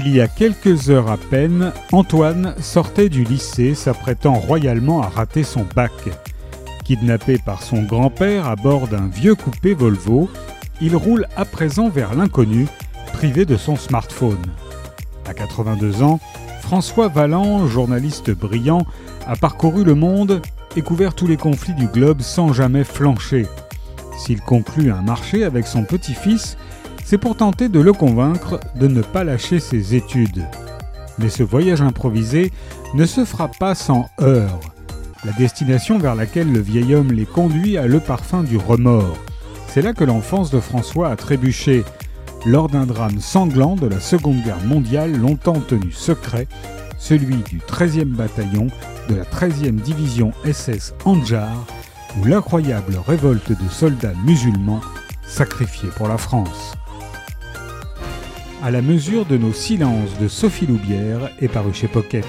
Il y a quelques heures à peine, Antoine sortait du lycée s'apprêtant royalement à rater son bac. Kidnappé par son grand-père à bord d'un vieux coupé Volvo, il roule à présent vers l'inconnu, privé de son smartphone. À 82 ans, François Valland, journaliste brillant, a parcouru le monde et couvert tous les conflits du globe sans jamais flancher. S'il conclut un marché avec son petit-fils, c'est pour tenter de le convaincre de ne pas lâcher ses études. Mais ce voyage improvisé ne se fera pas sans heurts. La destination vers laquelle le vieil homme les conduit a le parfum du remords. C'est là que l'enfance de François a trébuché, lors d'un drame sanglant de la Seconde Guerre mondiale longtemps tenu secret, celui du 13e bataillon de la 13e division SS Anjar, ou l'incroyable révolte de soldats musulmans sacrifiés pour la France. À la mesure de nos silences de Sophie Loubière est paru chez Pocket.